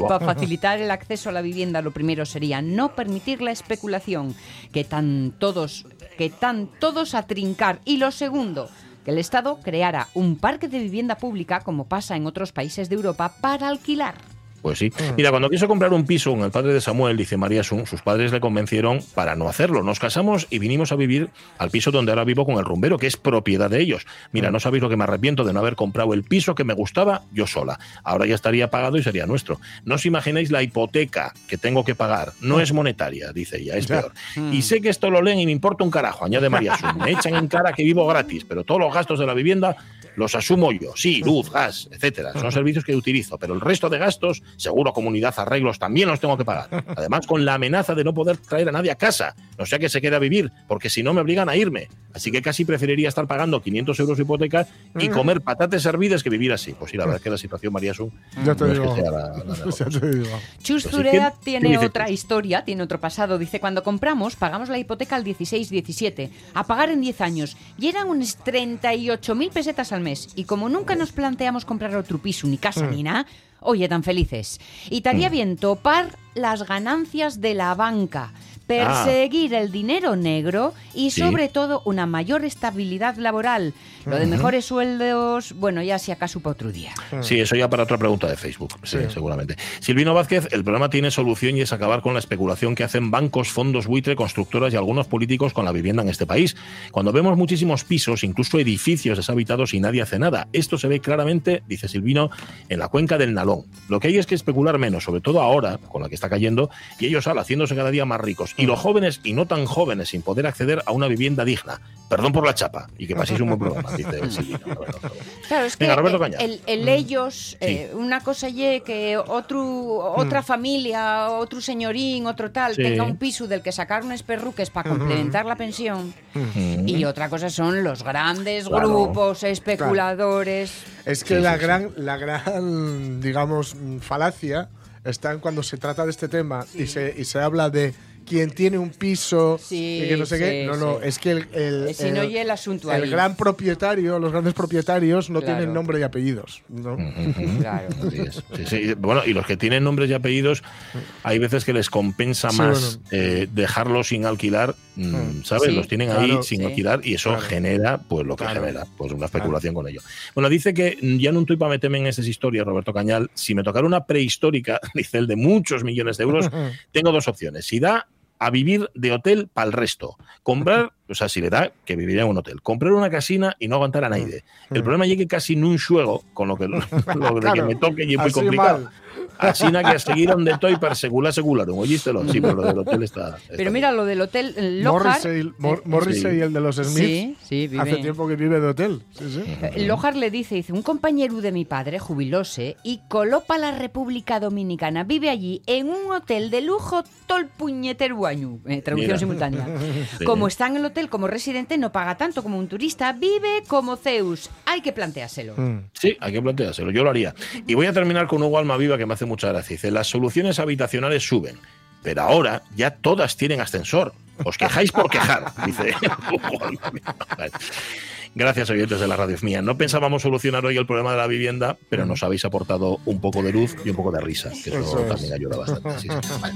Para facilitar el acceso a la vivienda, lo primero sería no permitir la especulación, que tan todos, que tan todos a trincar. Y lo segundo, el Estado creara un parque de vivienda pública, como pasa en otros países de Europa, para alquilar. Pues sí. Mira, cuando quiso comprar un piso con el padre de Samuel, dice María Sun, sus padres le convencieron para no hacerlo. Nos casamos y vinimos a vivir al piso donde ahora vivo con el rumbero, que es propiedad de ellos. Mira, no sabéis lo que me arrepiento de no haber comprado el piso que me gustaba yo sola. Ahora ya estaría pagado y sería nuestro. No os imagináis la hipoteca que tengo que pagar. No es monetaria, dice ella, es peor. Y sé que esto lo leen y me importa un carajo, añade María Sun. Me echan en cara que vivo gratis, pero todos los gastos de la vivienda los asumo yo. Sí, luz, gas, etcétera. Son servicios que utilizo, pero el resto de gastos, seguro, comunidad, arreglos, también los tengo que pagar. Además, con la amenaza de no poder traer a nadie a casa, no sea que se quede a vivir, porque si no me obligan a irme. Así que casi preferiría estar pagando 500 euros de hipoteca y comer patates hervidas que vivir así. Pues sí, la verdad es que la situación, María Sun, Ya te no es que sea la, la mejor. Ya te digo. Chus Zurea ¿qué- qué tiene otra historia, tiene otro pasado. Dice, cuando compramos, pagamos la hipoteca al 16-17, a pagar en 10 años, y eran unas 38.000 pesetas al mes. Y como nunca nos planteamos comprar otro piso, ni casa, Mm. ni nada, oye, tan felices. Y estaría bien topar las ganancias de la banca, perseguir el dinero negro y Ah. Sí. sobre todo una mayor estabilidad laboral. Lo de mejores sueldos, bueno, ya si acaso para otro día. Sí, eso ya para otra pregunta de Facebook, sí, seguramente. Silvino Vázquez, el problema tiene solución y es acabar con la especulación que hacen bancos, fondos buitre, constructoras y algunos políticos con la vivienda en este país. Cuando vemos muchísimos pisos, incluso edificios deshabitados y nadie hace nada, esto se ve claramente, dice Silvino, en la cuenca del Nalón. Lo que hay es que especular menos, sobre todo ahora, con la que está cayendo, y ellos al haciéndose cada día más ricos. Y los jóvenes y no tan jóvenes sin poder acceder a una vivienda digna. Perdón por la chapa y que paséis un buen programa, dice Silvino. Claro, es que Venga, Roberto el- Cañas. el, el ellos, eh, una cosa ye que otro, otra familia, otro señorín, otro tal, Sí. tenga un piso del que sacar unos perruques para complementar la pensión. Mm. Y otra cosa son los grandes Claro. grupos especuladores. Es que Sí, la sí, sí. gran, la gran, digamos, mm, falacia está en cuando se trata de este tema y se, y se habla de quien tiene un piso Sí, y que no sé qué. No, no, sí. es que el, el, Eh, si no oye el asunto el ahí. gran propietario, los grandes propietarios no Claro. tienen nombre y apellidos. ¿no? Claro. Así es. Sí, sí. Bueno, y los que tienen nombres y apellidos, hay veces que les compensa Sí, más bueno. eh, dejarlos sin alquilar, mm, ¿sabes? Sí, los tienen ahí claro. sin Sí. alquilar y eso Claro. genera, pues lo que Claro. genera, pues una especulación con ello. Bueno, dice que mm, ya no estoy para meterme en esas historias, Roberto Cañal. Si me tocara una prehistórica, dice él, de muchos millones de euros, tengo dos opciones. Si da a vivir de hotel para el resto. Comprar, o sea, si le da, que viviría en un hotel. Comprar una casina y no aguantar a nadie. El problema es que casi no un juego, con lo que, lo de que me toque y es muy complicado. mal. Así na que a seguir onde toi per segula segularon. Oístelo? Sí, pero lo del hotel está. está Pero mira, lo del hotel eh, Lojar. Morrissey, Mor- Morrissey, el de los Smiths, Sí, sí, vive. hace tiempo que vive de hotel. Sí, sí. Eh, Lojar le dice, dice, un compañero de mi padre jubilóse y coló para la República Dominicana. Vive allí en un hotel de lujo todo el puñetero año. Eh, traducción Mira. simultánea. Sí. Como está en el hotel como residente, no paga tanto como un turista. Vive como Zeus. Hay que planteárselo. Mm. Sí, hay que planteárselo, yo lo haría. Y voy a terminar con Hugo Almaviva, que me hace mucha gracia. Dice, las soluciones habitacionales suben, pero ahora ya todas tienen ascensor. Os quejáis por quejar, dice. Gracias, oyentes de la radio mía. No pensábamos solucionar hoy el problema de la vivienda, pero nos habéis aportado un poco de luz y un poco de risa, que eso, Eso es. también ayuda bastante. Sí, sí. Vale.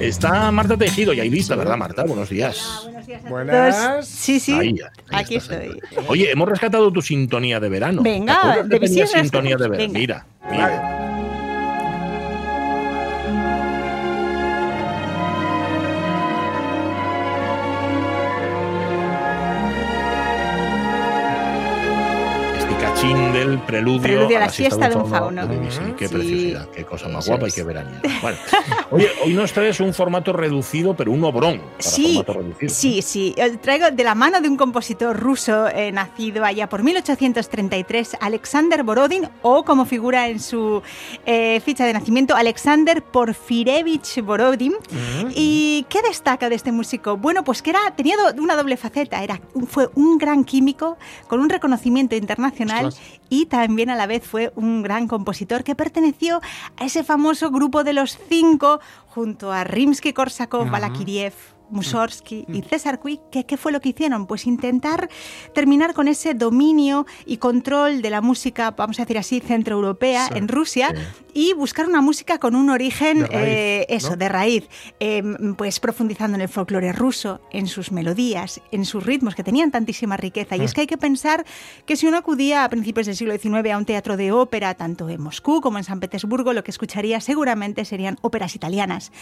Está Marta Tejido, ya hay lista, ¿verdad, Marta? Buenos días. Buenas. Sí, sí. Ahí, ahí Aquí estás, ahí estoy. Oye, hemos rescatado tu sintonía de verano. Venga, ¿Te acuerdas que de sintonía de verano. Venga. Mira, mira. música. Cachín del preludio, Preludio a la siesta de un fauno. Qué Sí. preciosidad, qué cosa más Eso guapa y es. qué veraniega. Bueno, oye, hoy nos traes un formato reducido, pero un obrón para Sí, sí, sí. Traigo de la mano de un compositor ruso eh, nacido allá por 1833, Alexander Borodin, o como figura en su eh, ficha de nacimiento, Alexander Porfirevich Borodin. ¿Y qué destaca de este músico? Bueno, pues que era, tenía do- una doble faceta. Era, fue un gran químico con un reconocimiento internacional Y también a la vez fue un gran compositor que perteneció a ese famoso grupo de los cinco junto a Rimsky-Korsakov, Balakiriev, Mussorgsky y César Cui, que ¿qué fue lo que hicieron? Pues intentar terminar con ese dominio y control de la música, vamos a decir así, centroeuropea Sí, en Rusia sí. y buscar una música con un origen, De raíz, eh, eso, ¿no? de raíz, eh, pues profundizando en el folclore ruso, en sus melodías, en sus ritmos, que tenían tantísima riqueza. Y es que hay que pensar que si uno acudía a principios del siglo XIX a un teatro de ópera, tanto en Moscú como en San Petersburgo, lo que escucharía seguramente serían óperas italianas.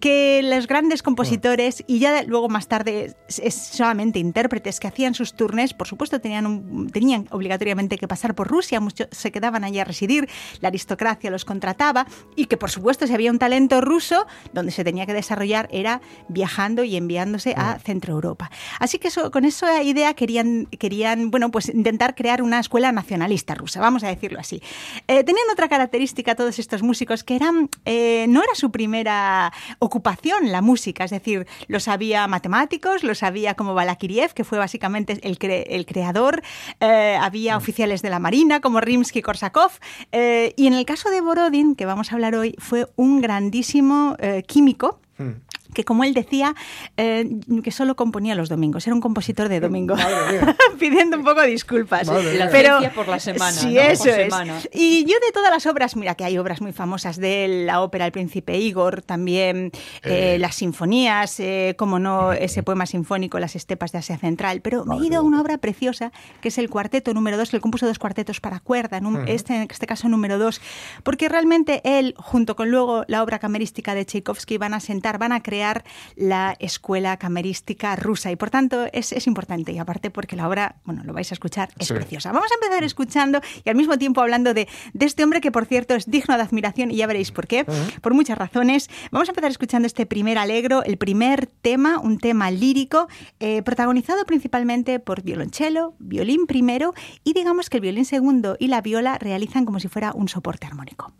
Que los grandes compositores, y ya luego más tarde es solamente intérpretes que hacían sus turnes, por supuesto tenían, un- tenían obligatoriamente que pasar por Rusia, muchos se quedaban allí a residir, la aristocracia los contrataba, y que por supuesto si había un talento ruso, donde se tenía que desarrollar era viajando y enviándose a Centro Europa. Así que eso, con esa idea querían, querían bueno, pues intentar crear una escuela nacionalista rusa, vamos a decirlo así. Eh, tenían otra característica todos estos músicos, que eran, eh, no era su primera ocupación la música, es decir, los había matemáticos, los había como Balakiriev, que fue básicamente el, cre- el creador, eh, había oficiales de la Marina como Rimsky-Korsakov, eh, y en el caso de Borodin, que vamos a hablar hoy, fue un grandísimo eh, químico Mm. Que como él decía, eh, que solo componía los domingos, era un compositor de domingo, pidiendo un poco disculpas. Madre mía. La Pero por la semana, Sí, ¿no? eso Por es. semana. Y yo de todas las obras, mira que hay obras muy famosas de él, la ópera El Príncipe Igor, también eh, Eh. las sinfonías, eh, como no, ese poema sinfónico, Las estepas de Asia Central, pero me he ido a una obra preciosa, que es el cuarteto número 2, que él compuso dos cuartetos para cuerda, num- este, en este caso número 2, porque realmente él, junto con luego la obra camerística de Tchaikovsky, van a sentar, van a crear la escuela camerística rusa y por tanto es, es importante y aparte porque la obra, bueno, lo vais a escuchar, es Sí. preciosa. Vamos a empezar escuchando y al mismo tiempo hablando de, de este hombre que por cierto es digno de admiración y ya veréis por qué, por muchas razones. Vamos a empezar escuchando este primer alegro, el primer tema, un tema lírico, eh, protagonizado principalmente por violonchelo, violín primero y digamos que el violín segundo y la viola realizan como si fuera un soporte armónico.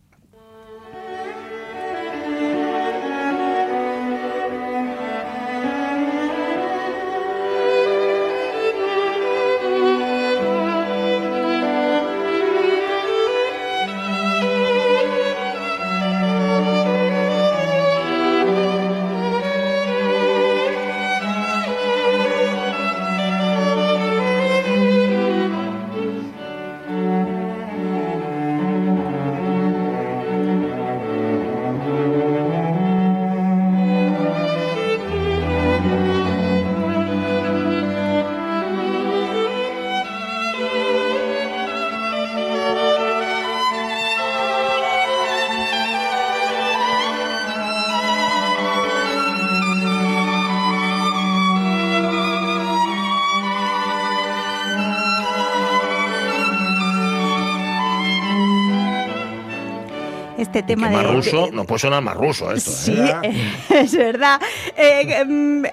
Tema de... más ruso, de- no puede sonar más ruso esto. ¿eh? Sí, es verdad. Eh, mm,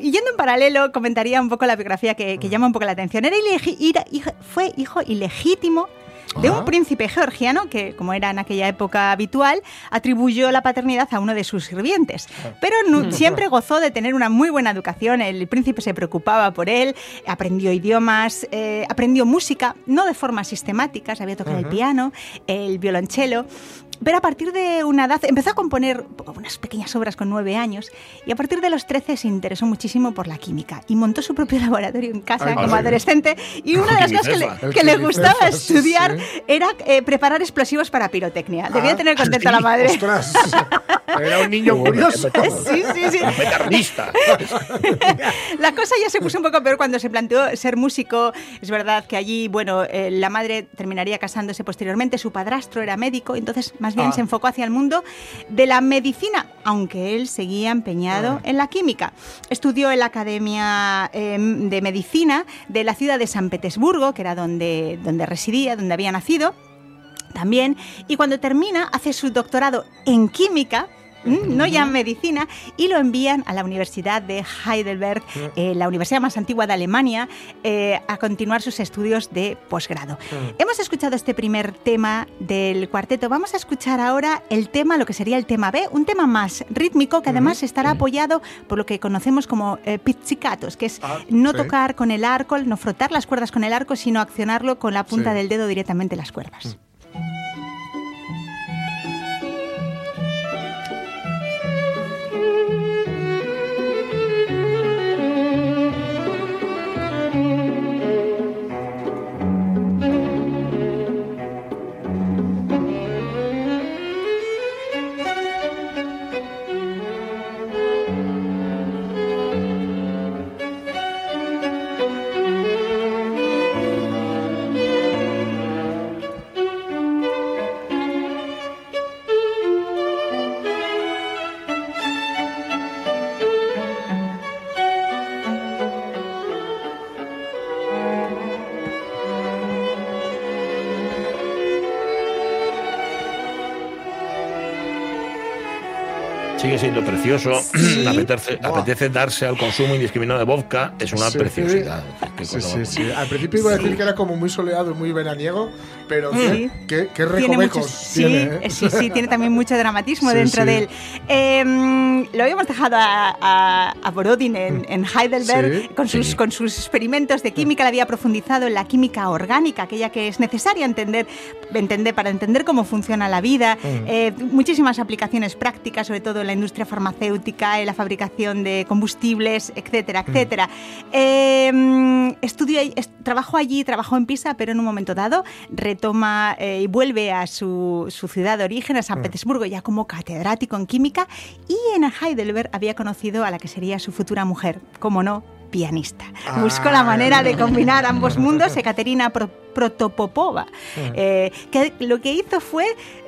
yendo en paralelo, comentaría un poco la biografía que, que llama un poco la atención. Era ilegi- ira- hijo- fue hijo ilegítimo de un Ah. príncipe georgiano que, como era en aquella época habitual, atribuyó la paternidad a uno de sus sirvientes. Pero nu- siempre gozó de tener una muy buena educación. El príncipe se preocupaba por él, aprendió idiomas, eh, aprendió música, no de forma sistemática, sabía tocar el Ujú. piano, el violonchelo. Pero a partir de una edad empezó a componer unas pequeñas obras con nueve años y a partir de los 13 se interesó muchísimo por la química y montó su propio laboratorio en casa Ay, como madre. adolescente y una de las cosas que le, que le gustaba estudiar sí. era eh, preparar explosivos para pirotecnia. Debía Ah, tener contenta la sí, madre. ostras. Era un niño curioso. Sí, sí, sí. La cosa ya se puso un poco peor cuando se planteó ser músico. Es verdad que allí, bueno, eh, la madre terminaría casándose posteriormente, su padrastro era médico, entonces más bien Ah. se enfocó hacia el mundo de la medicina, aunque él seguía empeñado en la química. Estudió en la Academia eh, de Medicina de la ciudad de San Petersburgo, que era donde, donde residía, donde había nacido también, y cuando termina hace su doctorado en química. No ya medicina, y lo envían a la Universidad de Heidelberg, eh, la universidad más antigua de Alemania, eh, a continuar sus estudios de posgrado. Hemos escuchado este primer tema del cuarteto. Vamos a escuchar ahora el tema, lo que sería el tema B, un tema más rítmico que además estará apoyado por lo que conocemos como eh, pizzicatos, que es no sí. tocar con el arco, no frotar las cuerdas con el arco, sino accionarlo con la punta Sí. del dedo directamente en las cuerdas. Siendo precioso. Sí. Apetece, apetece darse al consumo indiscriminado de vodka. Es una Sí. preciosidad. Sí, sí. Al principio iba a decir que era como muy soleado y muy veraniego, pero Sí. qué, qué, qué Tiene recovecos muchos- tiene, ¿eh? eh, sí, sí, tiene también mucho dramatismo Sí, dentro sí. de él. Eh, lo habíamos dejado a, a- a Borodin en, en Heidelberg Sí, con, sus, sí. con sus experimentos de química. Le había profundizado en la química orgánica, aquella que es necesaria entender, entender para entender cómo funciona la vida. Mm. Eh, muchísimas aplicaciones prácticas, sobre todo en la industria farmacéutica, en la fabricación de combustibles, etcétera, etcétera. Eh, estudió, ahí- est- trabajó allí, trabajó en Pisa, pero en un momento dado retoma eh, y vuelve a su, su ciudad de origen, a San Mm. Petersburgo, ya como catedrático en química, y en Heidelberg había conocido a la que sería su futura mujer, como no, pianista. Buscó la manera de combinar ambos mundos, Ekaterina Pro- Protopopova, eh, que lo que hizo fue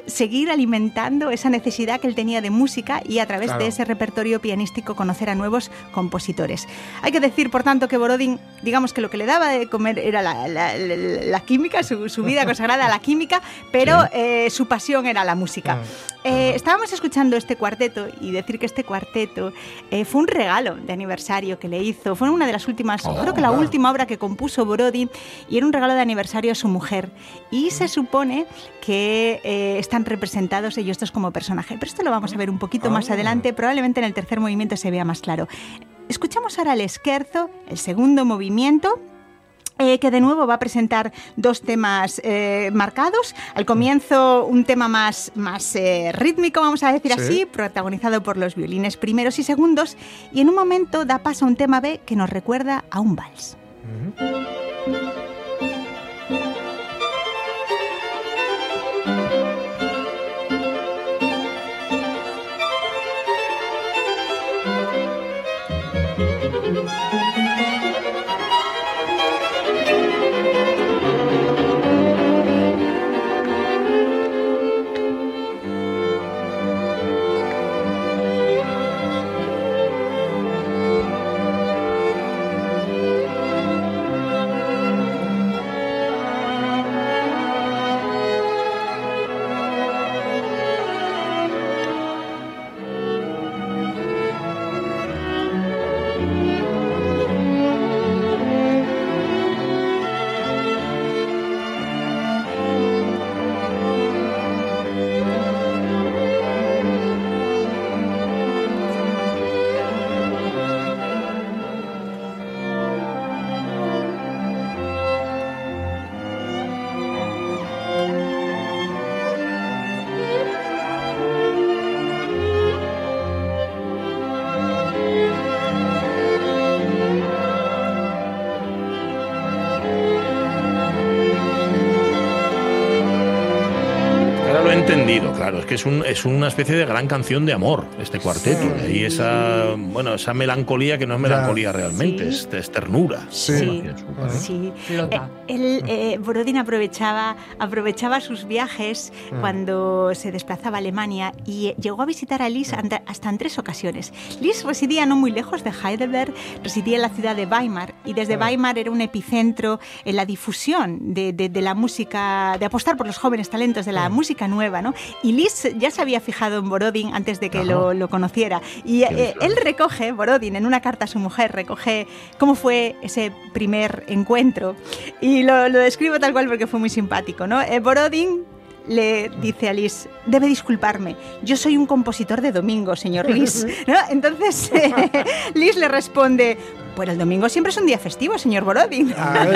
seguir alimentando esa necesidad que él tenía de música y a través Claro. de ese repertorio pianístico conocer a nuevos compositores. Hay que decir, por tanto, que Borodin, digamos que lo que le daba de comer era la, la- la- la química, su, su vida consagrada a la química, pero eh, su pasión era la música. Eh, estábamos escuchando este cuarteto y decir que este cuarteto eh, fue un regalo de aniversario que le hizo. Fue una de las últimas, Oh, creo que la última obra que compuso Borodin y era un regalo de aniversario a su mujer. Y se supone que eh, están representados ellos dos como personaje. Pero esto lo vamos a ver un poquito más Ah. adelante, probablemente en el tercer movimiento se vea más claro. Escuchamos ahora el esquerzo, el segundo movimiento. eh, que de nuevo va a presentar dos temas eh, marcados. Al comienzo un tema más, más eh, rítmico, vamos a decir Sí. así, protagonizado por los violines primeros y segundos, y en un momento da paso a un tema B que nos recuerda a un vals. Thank Es un, es una especie de gran canción de amor, este cuarteto. Y esa, bueno, esa melancolía que no es melancolía realmente, Sí. es, es ternura. Sí, sí. Eh, él, eh, Borodin aprovechaba, aprovechaba sus viajes Mm. cuando se desplazaba a Alemania y eh, llegó a visitar a Lis ante- hasta en tres ocasiones. Lis residía no muy lejos de Heidelberg, residía en la ciudad de Weimar y desde. Weimar era un epicentro en la difusión de, de- de la música, de apostar por los jóvenes talentos de la música nueva. ¿no? Y Lis ya se había fijado en Borodin antes de que lo conociera. Y eh, él recoge, Borodin, en una carta a su mujer, recoge cómo fue ese primer encuentro. Y lo, lo describo tal cual porque fue muy simpático. ¿no? Eh, Borodin le dice a Lis, debe disculparme, yo soy un compositor de domingo, señor Lis. ¿no? Entonces eh, Lis le responde, pues el domingo siempre es un día festivo, señor Borodin.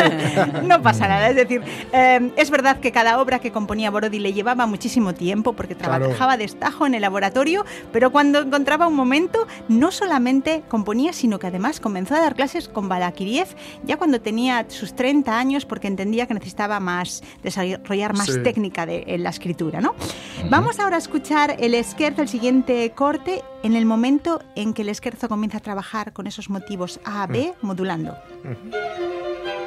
no pasa nada, es decir, eh, es verdad que cada obra que componía Borodin le llevaba muchísimo tiempo porque Claro. trabajaba destajo en el laboratorio, pero cuando encontraba un momento, no solamente componía, sino que además comenzó a dar clases con Balakiriev ya cuando tenía sus 30 años porque entendía que necesitaba más desarrollar más Sí. técnica de, en la escritura, ¿no? Vamos ahora a escuchar el esquerzo, el siguiente corte, en el momento en que el esquerzo comienza a trabajar con esos motivos A, B, modulando. Oye, parece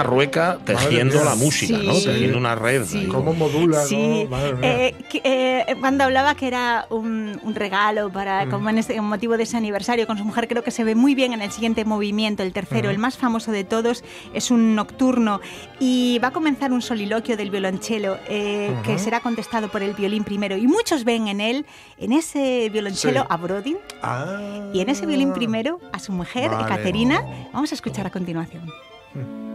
una rueca tejiendo la música, ¿no? Sí. Tejiendo una red. Sí. ¿Cómo modula? Sí, no? Madre mía. eh, que, eh, cuando hablaba que era un, un regalo para como en este en motivo de ese aniversario con su mujer, creo que se ve muy bien en el siguiente movimiento, el tercero, el más famoso de todos, es un nocturno y va a comenzar un soliloquio del violonchelo eh, que será contestado por el violín primero y muchos ven en él, en ese violonchelo Sí. a Brodin Ah. y en ese violín primero a su mujer, Vale. Ekaterina. Vamos a escuchar a continuación. Qué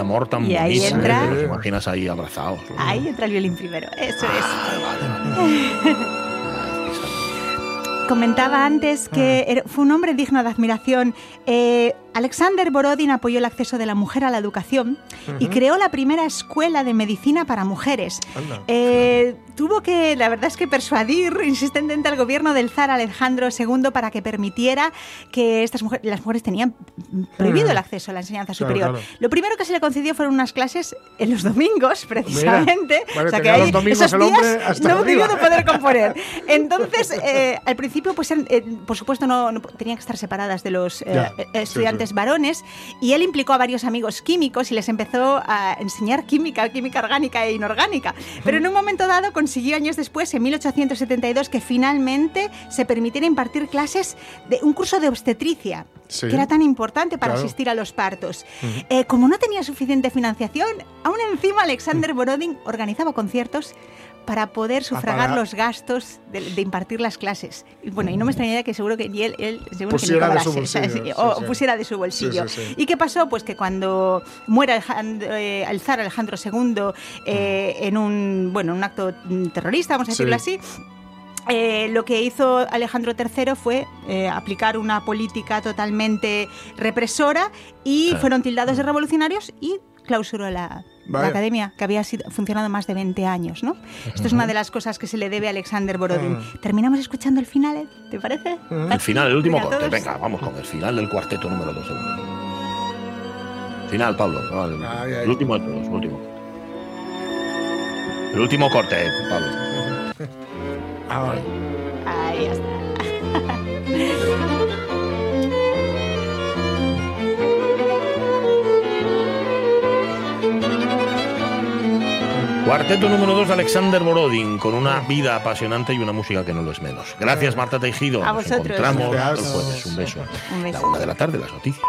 amor tan Y ahí bonita. entra- ¿eh? Te imaginas ahí abrazados. ¿no? Ahí entra el violín primero, eso es. Comentaba antes que era- fue un hombre digno de admiración. Eh, Alexander Borodin apoyó el acceso de la mujer a la educación y creó la primera escuela de medicina para mujeres. Eh, tuvo que, la verdad es que persuadir insistentemente al gobierno del zar Alejandro II para que permitiera que estas mujeres, las mujeres tenían prohibido el acceso a la enseñanza Claro, superior. claro. Lo primero que se le concedió fueron unas clases en los domingos, precisamente. Vale, o sea que ahí esos días no debió de poder componer. Entonces, eh, al principio, pues, eh, por supuesto, no, no- tenían que estar separadas de los eh, Ya, eh, sí, estudiantes sí. varones y él implicó a varios amigos químicos y les empezó a enseñar química, química orgánica e inorgánica. Pero en un momento dado consiguió años después, en 1872, que finalmente se permitiera impartir clases de un curso de obstetricia, Sí. que era tan importante para Claro. asistir a los partos. Eh, como no tenía suficiente financiación, aún encima Alexander Borodin organizaba conciertos para poder sufragar los gastos de, de impartir las clases. Y bueno, y no me extrañaría que seguro que ni él, él seguro Pusiera que de su bolsillo, o sí, pusiera de su bolsillo. Sí. ¿Y qué pasó? Pues que cuando muere Alejandro- eh, el zar Alejandro II eh, en un bueno un acto mm, terrorista, vamos a decirlo Sí. así, eh, lo que hizo Alejandro III fue eh, aplicar una política totalmente represora y fueron tildados de revolucionarios y clausuró la, la academia, que había sido, funcionado más de 20 años. ¿no? Esto es una de las cosas que se le debe a Alexander Borodin. Terminamos escuchando el final, ¿eh? ¿te parece? El final, el último corte. todos. Venga, vamos con el final del cuarteto número 2. Final, Pablo. Vale, Ay, ay. El último de todos, el último. El último corte, Pablo. Ah, Ahí está. Cuarteto número 2 de Alexander Borodin, con una vida apasionante y una música que no lo es menos. Gracias, Marta Tejido. A Nos vosotros. encontramos Gracias. el jueves. Un beso. Un beso. La una de la tarde, las noticias.